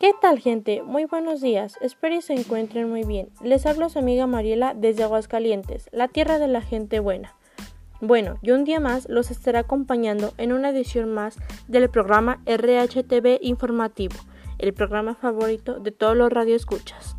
¿Qué tal gente? Muy buenos días, espero que se encuentren muy bien. Les hablo su amiga Mariela desde Aguascalientes, la tierra de la gente buena. Bueno, y un día más los estaré acompañando en una edición más del programa RHTV Informativo, el programa favorito de todos los radioescuchas.